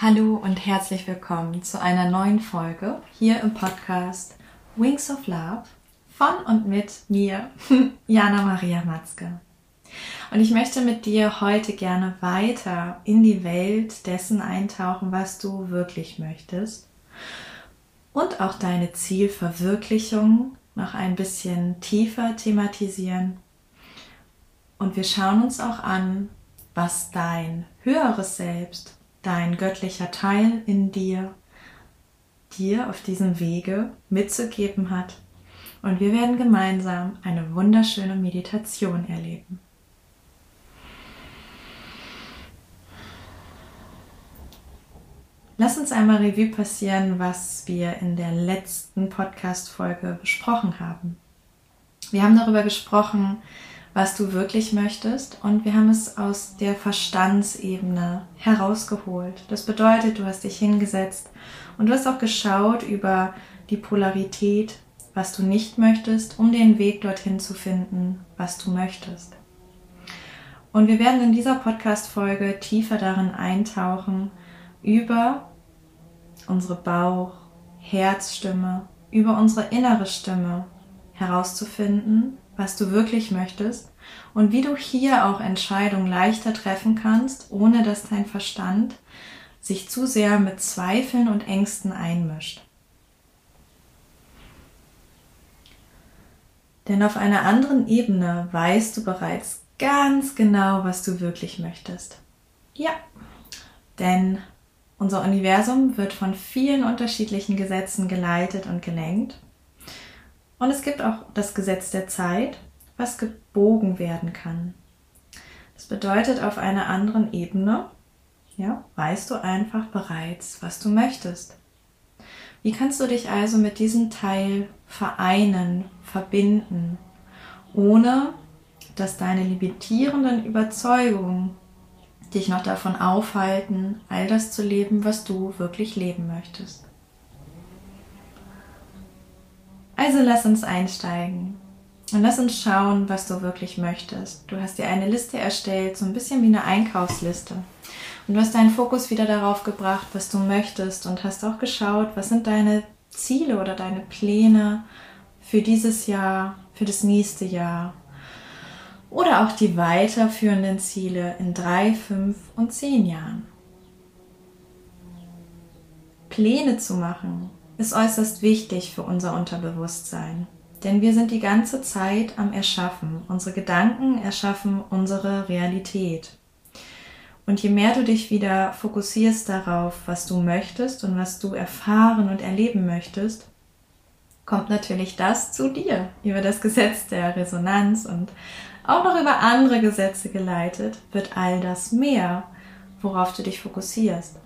Hallo und herzlich willkommen zu einer neuen Folge hier im Podcast Wings of Love von und mit mir, Jana Maria Matzke. Und ich möchte mit dir heute gerne weiter in die Welt dessen eintauchen, was du wirklich möchtest und auch deine Zielverwirklichung noch ein bisschen tiefer thematisieren. Und wir schauen uns auch an, was dein höheres Selbst, dein göttlicher Teil in dir, dir auf diesem Wege mitzugeben hat. Und wir werden gemeinsam eine wunderschöne Meditation erleben. Lass uns einmal Revue passieren, was wir in der letzten Podcast-Folge besprochen haben. Wir haben darüber gesprochen, was du wirklich möchtest und wir haben es aus der Verstandsebene herausgeholt. Das bedeutet, du hast dich hingesetzt und du hast auch geschaut über die Polarität, was du nicht möchtest, um den Weg dorthin zu finden, was du möchtest. Und wir werden in dieser Podcast-Folge tiefer darin eintauchen, über unsere Bauch, Herzstimme, über unsere innere Stimme herauszufinden, was du wirklich möchtest und wie du hier auch Entscheidungen leichter treffen kannst, ohne dass dein Verstand sich zu sehr mit Zweifeln und Ängsten einmischt. Denn auf einer anderen Ebene weißt du bereits ganz genau, was du wirklich möchtest. Ja, denn unser Universum wird von vielen unterschiedlichen Gesetzen geleitet und gelenkt. Und es gibt auch das Gesetz der Zeit, was gebogen werden kann. Das bedeutet, auf einer anderen Ebene, ja, weißt du einfach bereits, was du möchtest. Wie kannst du dich also mit diesem Teil vereinen, verbinden, ohne dass deine limitierenden Überzeugungen dich noch davon aufhalten, all das zu leben, was du wirklich leben möchtest. Also lass uns einsteigen und lass uns schauen, was du wirklich möchtest. Du hast dir eine Liste erstellt, so ein bisschen wie eine Einkaufsliste. Und du hast deinen Fokus wieder darauf gebracht, was du möchtest und hast auch geschaut, was sind deine Ziele oder deine Pläne für dieses Jahr, für das nächste Jahr, oder auch die weiterführenden Ziele in drei, fünf und zehn Jahren. Pläne zu machen ist äußerst wichtig für unser Unterbewusstsein, denn wir sind die ganze Zeit am Erschaffen. Unsere Gedanken erschaffen unsere Realität. Und je mehr du dich wieder fokussierst darauf, was du möchtest und was du erfahren und erleben möchtest, kommt natürlich das zu dir über das Gesetz der Resonanz und auch noch über andere Gesetze geleitet, wird all das mehr, worauf du dich fokussierst.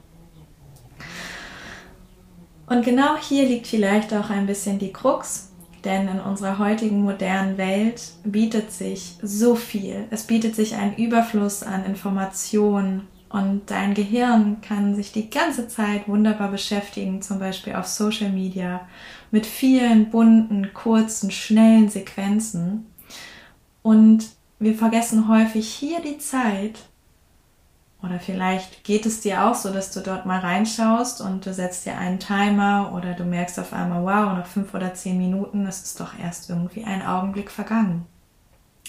Und genau hier liegt vielleicht auch ein bisschen die Krux, denn in unserer heutigen modernen Welt bietet sich so viel. Es bietet sich ein Überfluss an Informationen und dein Gehirn kann sich die ganze Zeit wunderbar beschäftigen, zum Beispiel auf Social Media, mit vielen bunten, kurzen, schnellen Sequenzen. Und wir vergessen häufig hier die Zeit. Oder vielleicht geht es dir auch so, dass du dort mal reinschaust und du setzt dir einen Timer oder du merkst auf einmal, wow, nach fünf oder zehn Minuten ist es doch erst irgendwie ein Augenblick vergangen.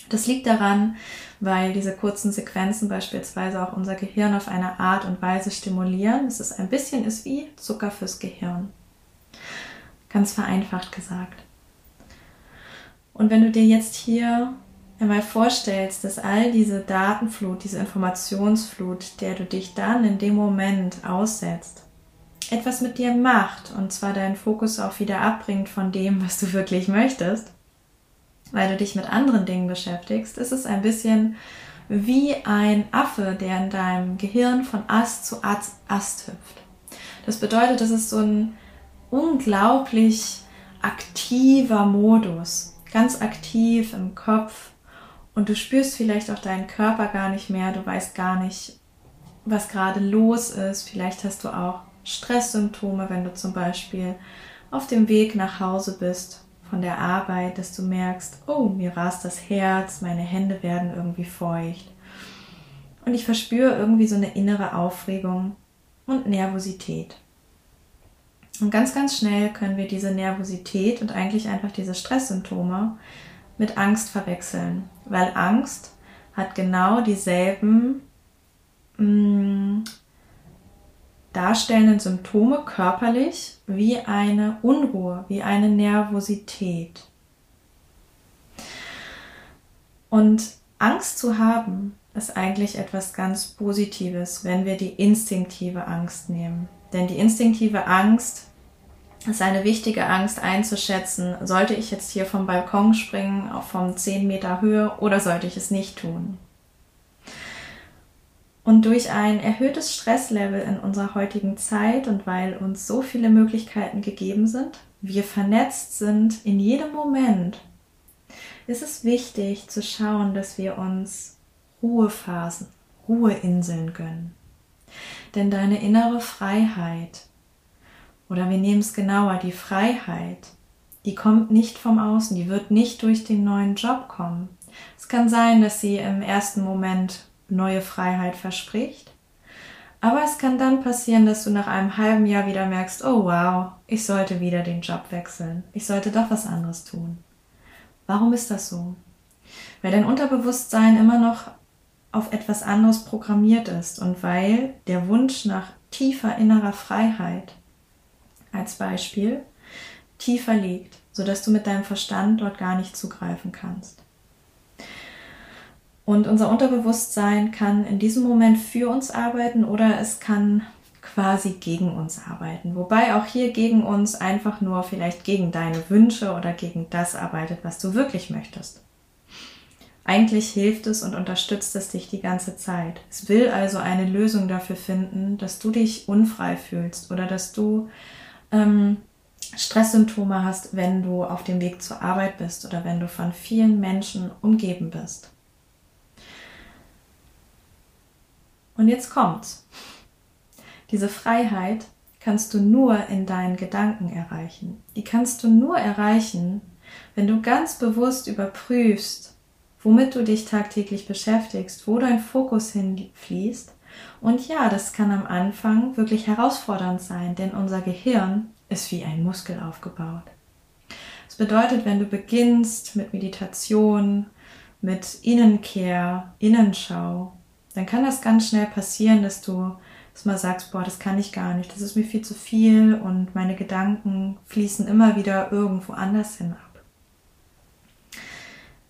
Das liegt daran, weil diese kurzen Sequenzen beispielsweise auch unser Gehirn auf eine Art und Weise stimulieren, dass es ein bisschen ist wie Zucker fürs Gehirn. Ganz vereinfacht gesagt. Und wenn du dir jetzt hier einmal vorstellst, dass all diese Datenflut, diese Informationsflut, der du dich dann in dem Moment aussetzt, etwas mit dir macht und zwar deinen Fokus auch wieder abbringt von dem, was du wirklich möchtest, weil du dich mit anderen Dingen beschäftigst, ist es ein bisschen wie ein Affe, der in deinem Gehirn von Ast zu Ast, Ast hüpft. Das bedeutet, das ist so ein unglaublich aktiver Modus, ganz aktiv im Kopf, und du spürst vielleicht auch deinen Körper gar nicht mehr, du weißt gar nicht, was gerade los ist. Vielleicht hast du auch Stresssymptome, wenn du zum Beispiel auf dem Weg nach Hause bist von der Arbeit, dass du merkst, oh, mir rast das Herz, meine Hände werden irgendwie feucht. Und ich verspüre irgendwie so eine innere Aufregung. und Nervosität. Und ganz, ganz schnell können wir diese Nervosität und eigentlich einfach diese Stresssymptome mit Angst verwechseln, weil Angst hat genau dieselben mh, mm, darstellenden Symptome körperlich wie eine Unruhe, wie eine Nervosität. Und Angst zu haben ist eigentlich etwas ganz Positives, wenn wir die instinktive Angst nehmen. Denn die instinktive Angst ist eine wichtige Angst einzuschätzen, sollte ich jetzt hier vom Balkon springen, auf vom 10 Meter Höhe oder sollte ich es nicht tun? Und durch ein erhöhtes Stresslevel in unserer heutigen Zeit und weil uns so viele Möglichkeiten gegeben sind, wir vernetzt sind in jedem Moment, ist es wichtig zu schauen, dass wir uns Ruhephasen, Ruheinseln gönnen. Denn deine innere Freiheit, oder wir nehmen es genauer, die Freiheit, die kommt nicht vom Außen, die wird nicht durch den neuen Job kommen. Es kann sein, dass sie im ersten Moment neue Freiheit verspricht. Aber es kann dann passieren, dass du nach einem halben Jahr wieder merkst, oh wow, ich sollte wieder den Job wechseln. Ich sollte doch was anderes tun. Warum ist das so? Weil dein Unterbewusstsein immer noch auf etwas anderes programmiert ist und weil der Wunsch nach tiefer innerer Freiheit als Beispiel tiefer liegt, sodass du mit deinem Verstand dort gar nicht zugreifen kannst. Und unser Unterbewusstsein kann in diesem Moment für uns arbeiten oder es kann quasi gegen uns arbeiten. Wobei auch hier gegen uns einfach nur vielleicht gegen deine Wünsche oder gegen das arbeitet, was du wirklich möchtest. Eigentlich hilft es und unterstützt es dich die ganze Zeit. Es will also eine Lösung dafür finden, dass du dich unfrei fühlst oder dass du ähm, Stresssymptome hast, wenn du auf dem Weg zur Arbeit bist oder wenn du von vielen Menschen umgeben bist. Und jetzt kommt's. Diese Freiheit kannst du nur in deinen Gedanken erreichen. Die kannst du nur erreichen, wenn du ganz bewusst überprüfst, womit du dich tagtäglich beschäftigst, wo dein Fokus hinfließt. Und ja, das kann am Anfang wirklich herausfordernd sein, denn unser Gehirn ist wie ein Muskel aufgebaut. Das bedeutet, wenn du beginnst mit Meditation, mit Innenkehr, Innenschau, dann kann das ganz schnell passieren, dass du dass mal sagst, boah, das kann ich gar nicht, das ist mir viel zu viel und meine Gedanken fließen immer wieder irgendwo anders hin ab.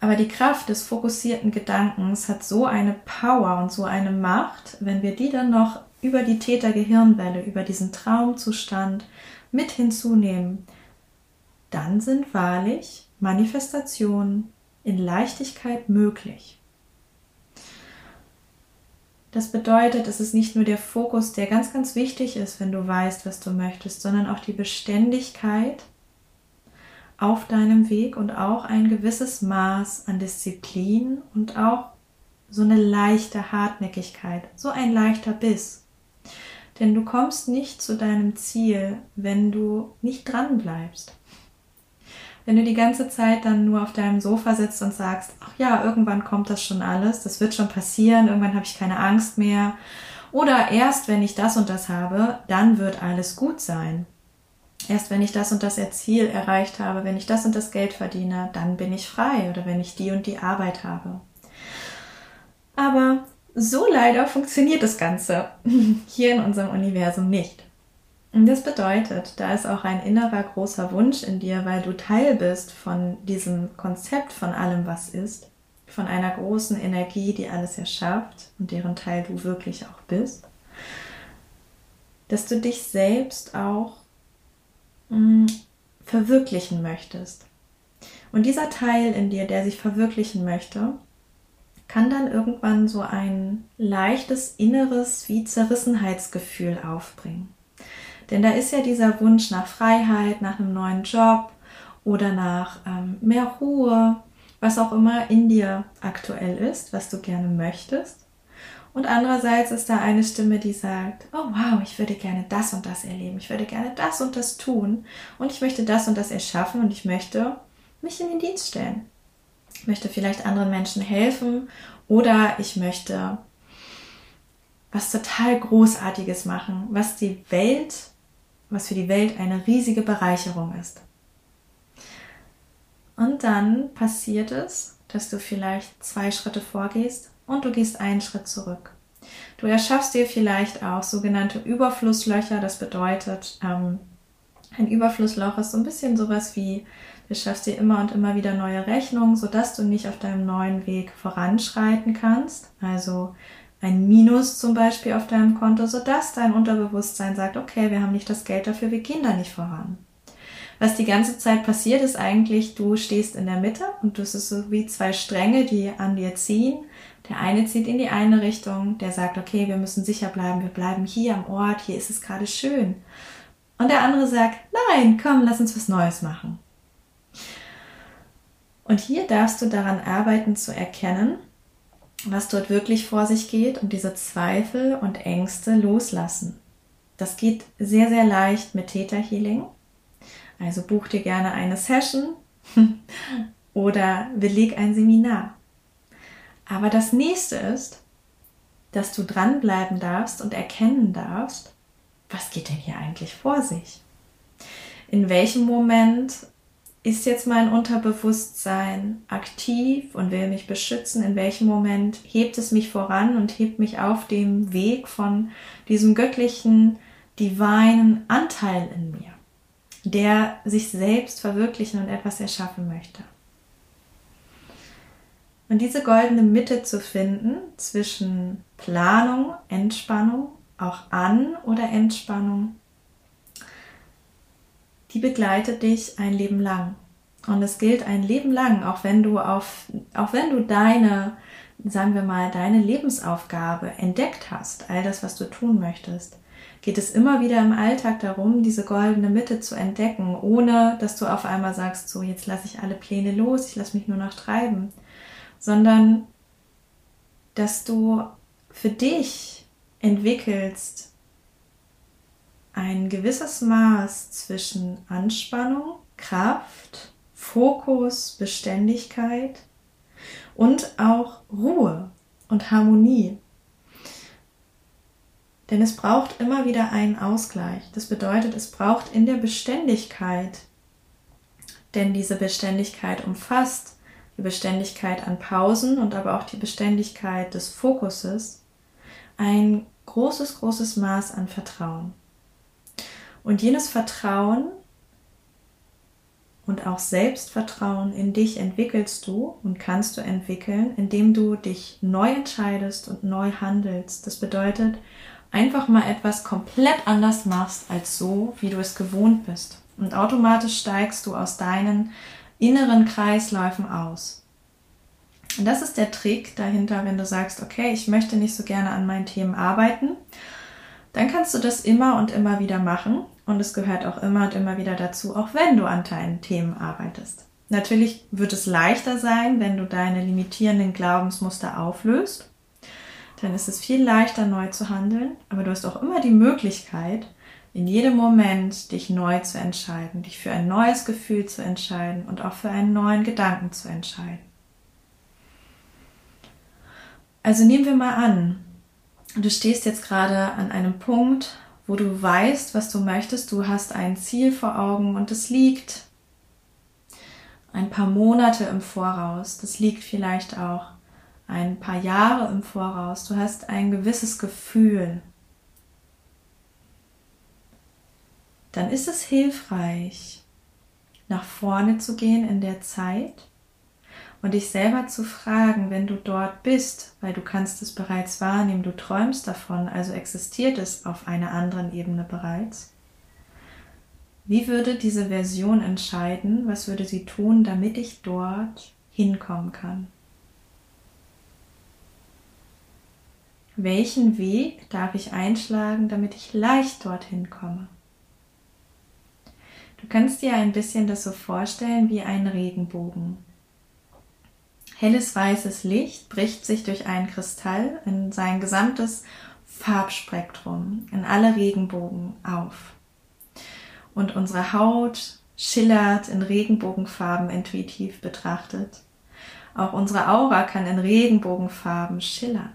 Aber die Kraft des fokussierten Gedankens hat so eine Power und so eine Macht, wenn wir die dann noch über die Täter-Gehirnwelle, über diesen Traumzustand mit hinzunehmen, dann sind wahrlich Manifestationen in Leichtigkeit möglich. Das bedeutet, es ist nicht nur der Fokus, der ganz, ganz wichtig ist, wenn du weißt, was du möchtest, sondern auch die Beständigkeit auf deinem Weg und auch ein gewisses Maß an Disziplin und auch so eine leichte Hartnäckigkeit, so ein leichter Biss. Denn du kommst nicht zu deinem Ziel, wenn du nicht dran bleibst. Wenn du die ganze Zeit dann nur auf deinem Sofa sitzt und sagst, ach ja, irgendwann kommt das schon alles, das wird schon passieren, irgendwann habe ich keine Angst mehr. Oder erst wenn ich das und das habe, dann wird alles gut sein. Erst wenn ich das und das Ziel erreicht habe, wenn ich das und das Geld verdiene, dann bin ich frei oder wenn ich die und die Arbeit habe. Aber so leider funktioniert das Ganze hier in unserem Universum nicht. Und das bedeutet, da ist auch ein innerer großer Wunsch in dir, weil du Teil bist von diesem Konzept von allem, was ist, von einer großen Energie, die alles erschafft und deren Teil du wirklich auch bist, dass du dich selbst auch mh, mm, verwirklichen möchtest. Und dieser Teil in dir, der sich verwirklichen möchte, kann dann irgendwann so ein leichtes inneres wie Zerrissenheitsgefühl aufbringen. Denn da ist ja dieser Wunsch nach Freiheit, nach einem neuen Job oder nach ähm, mehr Ruhe, was auch immer in dir aktuell ist, was du gerne möchtest. Und andererseits ist da eine Stimme, die sagt, oh wow, ich würde gerne das und das erleben, ich würde gerne das und das tun und ich möchte das und das erschaffen und ich möchte mich in den Dienst stellen. Ich möchte vielleicht anderen Menschen helfen oder ich möchte was total Großartiges machen, was die Welt, was für die Welt eine riesige Bereicherung ist. Und dann passiert es, dass du vielleicht zwei Schritte vorgehst und du gehst einen Schritt zurück. Du erschaffst dir vielleicht auch sogenannte Überflusslöcher. Das bedeutet, ähm, ein Überflussloch ist so ein bisschen sowas wie, du schaffst dir immer und immer wieder neue Rechnungen, sodass du nicht auf deinem neuen Weg voranschreiten kannst. Also ein Minus zum Beispiel auf deinem Konto, sodass dein Unterbewusstsein sagt, okay, wir haben nicht das Geld dafür, wir gehen da nicht voran. Was die ganze Zeit passiert, ist eigentlich, du stehst in der Mitte und das ist so wie zwei Stränge, die an dir ziehen. Der eine zieht in die eine Richtung, der sagt, okay, wir müssen sicher bleiben, wir bleiben hier am Ort, hier ist es gerade schön. Und der andere sagt, nein, komm, lass uns was Neues machen. Und hier darfst du daran arbeiten zu erkennen, was dort wirklich vor sich geht und diese Zweifel und Ängste loslassen. Das geht sehr, sehr leicht mit Theta Healing. Also buch dir gerne eine Session oder beleg ein Seminar. Aber das nächste ist, dass du dranbleiben darfst und erkennen darfst, was geht denn hier eigentlich vor sich? In welchem Moment ist jetzt mein Unterbewusstsein aktiv und will mich beschützen? In welchem Moment hebt es mich voran und hebt mich auf dem Weg von diesem göttlichen, divinen Anteil in mir, der sich selbst verwirklichen und etwas erschaffen möchte? Und diese goldene Mitte zu finden zwischen Planung, Entspannung, auch An- oder Entspannung, die begleitet dich ein Leben lang. Und es gilt ein Leben lang, auch wenn du auf, auch wenn du deine, sagen wir mal, deine Lebensaufgabe entdeckt hast, all das, was du tun möchtest, geht es immer wieder im Alltag darum, diese goldene Mitte zu entdecken, ohne dass du auf einmal sagst, so jetzt lasse ich alle Pläne los, ich lasse mich nur noch treiben, sondern dass du für dich entwickelst, ein gewisses Maß zwischen Anspannung, Kraft, Fokus, Beständigkeit und auch Ruhe und Harmonie. Denn es braucht immer wieder einen Ausgleich. Das bedeutet, es braucht in der Beständigkeit, denn diese Beständigkeit umfasst die Beständigkeit an Pausen und aber auch die Beständigkeit des Fokuses, ein großes, großes Maß an Vertrauen. Und jenes Vertrauen und auch Selbstvertrauen in dich entwickelst du und kannst du entwickeln, indem du dich neu entscheidest und neu handelst. Das bedeutet, einfach mal etwas komplett anders machst als so, wie du es gewohnt bist. Und automatisch steigst du aus deinen inneren Kreisläufen aus. Und das ist der Trick dahinter, wenn du sagst, okay, ich möchte nicht so gerne an meinen Themen arbeiten, dann kannst du das immer und immer wieder machen und es gehört auch immer und immer wieder dazu, auch wenn du an deinen Themen arbeitest. Natürlich wird es leichter sein, wenn du deine limitierenden Glaubensmuster auflöst. Dann ist es viel leichter, neu zu handeln. Aber du hast auch immer die Möglichkeit, in jedem Moment dich neu zu entscheiden, dich für ein neues Gefühl zu entscheiden und auch für einen neuen Gedanken zu entscheiden. Also nehmen wir mal an, du stehst jetzt gerade an einem Punkt, wo du weißt, was du möchtest, du hast ein Ziel vor Augen und es liegt ein paar Monate im Voraus, das liegt vielleicht auch ein paar Jahre im Voraus, du hast ein gewisses Gefühl, dann ist es hilfreich, nach vorne zu gehen in der Zeit und dich selber zu fragen, wenn du dort bist, weil du kannst es bereits wahrnehmen, du träumst davon, also existiert es auf einer anderen Ebene bereits. Wie würde diese Version entscheiden, was würde sie tun, damit ich dort hinkommen kann? Welchen Weg darf ich einschlagen, damit ich leicht dorthin komme? Du kannst dir ein bisschen das so vorstellen wie ein Regenbogen. Helles weißes Licht bricht sich durch einen Kristall in sein gesamtes Farbspektrum, in alle Regenbogen auf. Und unsere Haut schillert in Regenbogenfarben intuitiv betrachtet. Auch unsere Aura kann in Regenbogenfarben schillern.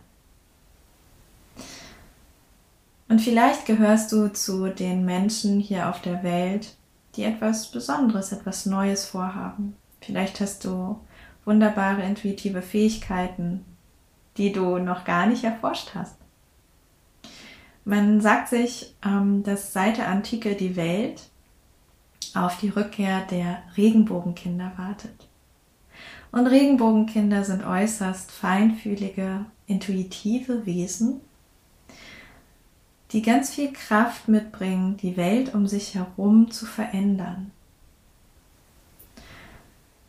Und vielleicht gehörst du zu den Menschen hier auf der Welt, die etwas Besonderes, etwas Neues vorhaben. Vielleicht hast du wunderbare intuitive Fähigkeiten, die du noch gar nicht erforscht hast. Man sagt sich, ähm, dass seit der Antike die Welt auf die Rückkehr der Regenbogenkinder wartet. Und Regenbogenkinder sind äußerst feinfühlige, intuitive Wesen, die ganz viel Kraft mitbringen, die Welt um sich herum zu verändern.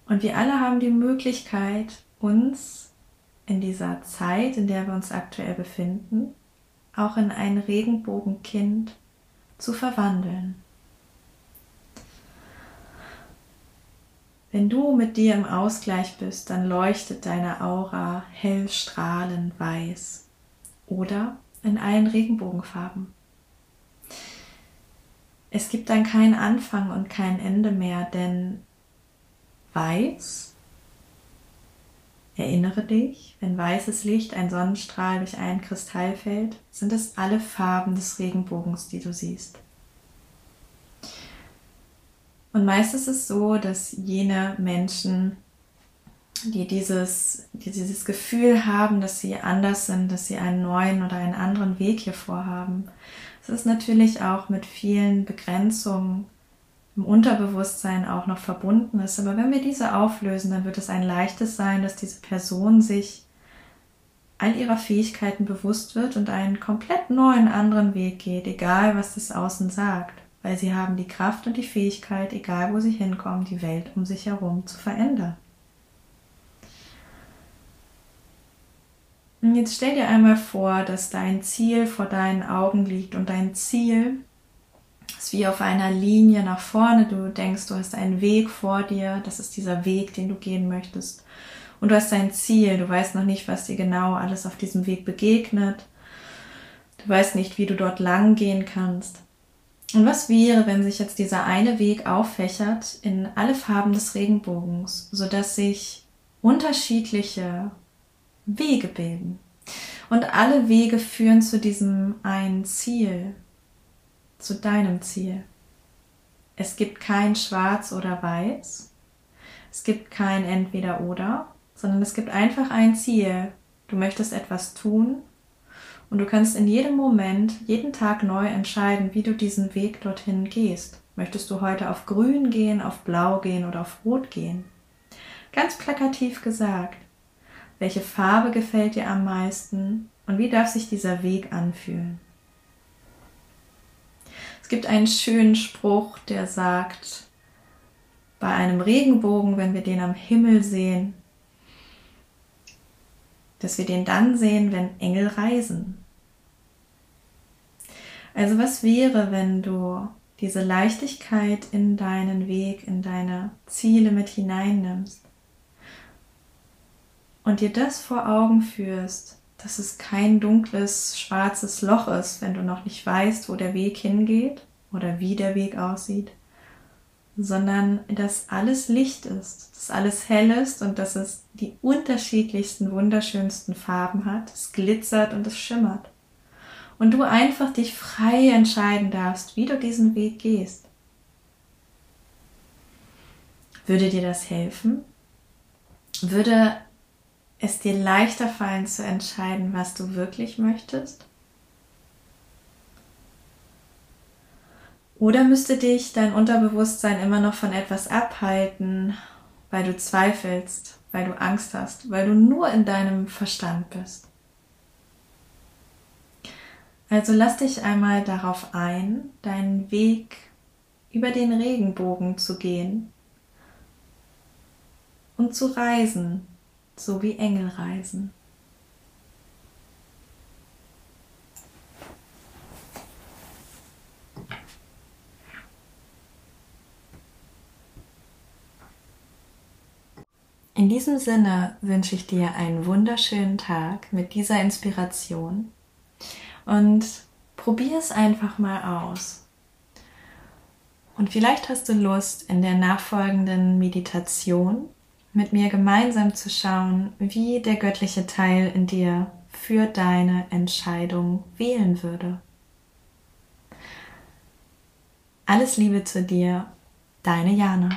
Und wir alle haben die Möglichkeit, uns in dieser Zeit, in der wir uns aktuell befinden, auch in ein Regenbogenkind zu verwandeln. Wenn du mit dir im Ausgleich bist, dann leuchtet deine Aura hell strahlend weiß oder in allen Regenbogenfarben. Es gibt dann keinen Anfang und kein Ende mehr, denn weiß, erinnere dich, wenn weißes Licht ein Sonnenstrahl durch einen Kristall fällt, sind es alle Farben des Regenbogens, die du siehst. Und meist ist es so, dass jene Menschen, die dieses, die dieses Gefühl haben, dass sie anders sind, dass sie einen neuen oder einen anderen Weg hier vorhaben, es ist natürlich auch mit vielen Begrenzungen im Unterbewusstsein auch noch verbunden ist. Aber wenn wir diese auflösen, dann wird es ein leichtes sein, dass diese Person sich all ihrer Fähigkeiten bewusst wird und einen komplett neuen anderen Weg geht, egal was das Außen sagt weil sie haben die Kraft und die Fähigkeit, egal wo sie hinkommen, die Welt um sich herum zu verändern. Und jetzt stell dir einmal vor, dass dein Ziel vor deinen Augen liegt und dein Ziel ist wie auf einer Linie nach vorne. Du denkst, du hast einen Weg vor dir, das ist dieser Weg, den du gehen möchtest. Und du hast ein Ziel, du weißt noch nicht, was dir genau alles auf diesem Weg begegnet. Du weißt nicht, wie du dort lang gehen kannst. Und was wäre, wenn sich jetzt dieser eine Weg auffächert in alle Farben des Regenbogens, sodass sich unterschiedliche Wege bilden? Und alle Wege führen zu diesem einen Ziel, zu deinem Ziel. Es gibt kein Schwarz oder Weiß. Es gibt kein Entweder oder, sondern es gibt einfach ein Ziel. Du möchtest etwas tun und du kannst in jedem Moment, jeden Tag neu entscheiden, wie du diesen Weg dorthin gehst. Möchtest du heute auf grün gehen, auf blau gehen oder auf rot gehen? Ganz plakativ gesagt. Welche Farbe gefällt dir am meisten und wie darf sich dieser Weg anfühlen? Es gibt einen schönen Spruch, der sagt, bei einem Regenbogen, wenn wir den am Himmel sehen, dass wir den dann sehen, wenn Engel reisen. Also was wäre, wenn du diese Leichtigkeit in deinen Weg, in deine Ziele mit hineinnimmst und dir das vor Augen führst, dass es kein dunkles, schwarzes Loch ist, wenn du noch nicht weißt, wo der Weg hingeht oder wie der Weg aussieht, sondern dass alles Licht ist, dass alles hell ist und dass es die unterschiedlichsten, wunderschönsten Farben hat. Es glitzert und es schimmert. Und du einfach dich frei entscheiden darfst, wie du diesen Weg gehst. Würde dir das helfen? Würde es dir leichter fallen zu entscheiden, was du wirklich möchtest? Oder müsste dich dein Unterbewusstsein immer noch von etwas abhalten, weil du zweifelst, weil du Angst hast, weil du nur in deinem Verstand bist? Also lass dich einmal darauf ein, deinen Weg über den Regenbogen zu gehen und zu reisen, so wie Engel reisen. In diesem Sinne wünsche ich dir einen wunderschönen Tag mit dieser Inspiration und probier es einfach mal aus. Und vielleicht hast du Lust, in der nachfolgenden Meditation mit mir gemeinsam zu schauen, wie der göttliche Teil in dir für deine Entscheidung wählen würde. Alles Liebe zu dir, deine Jana.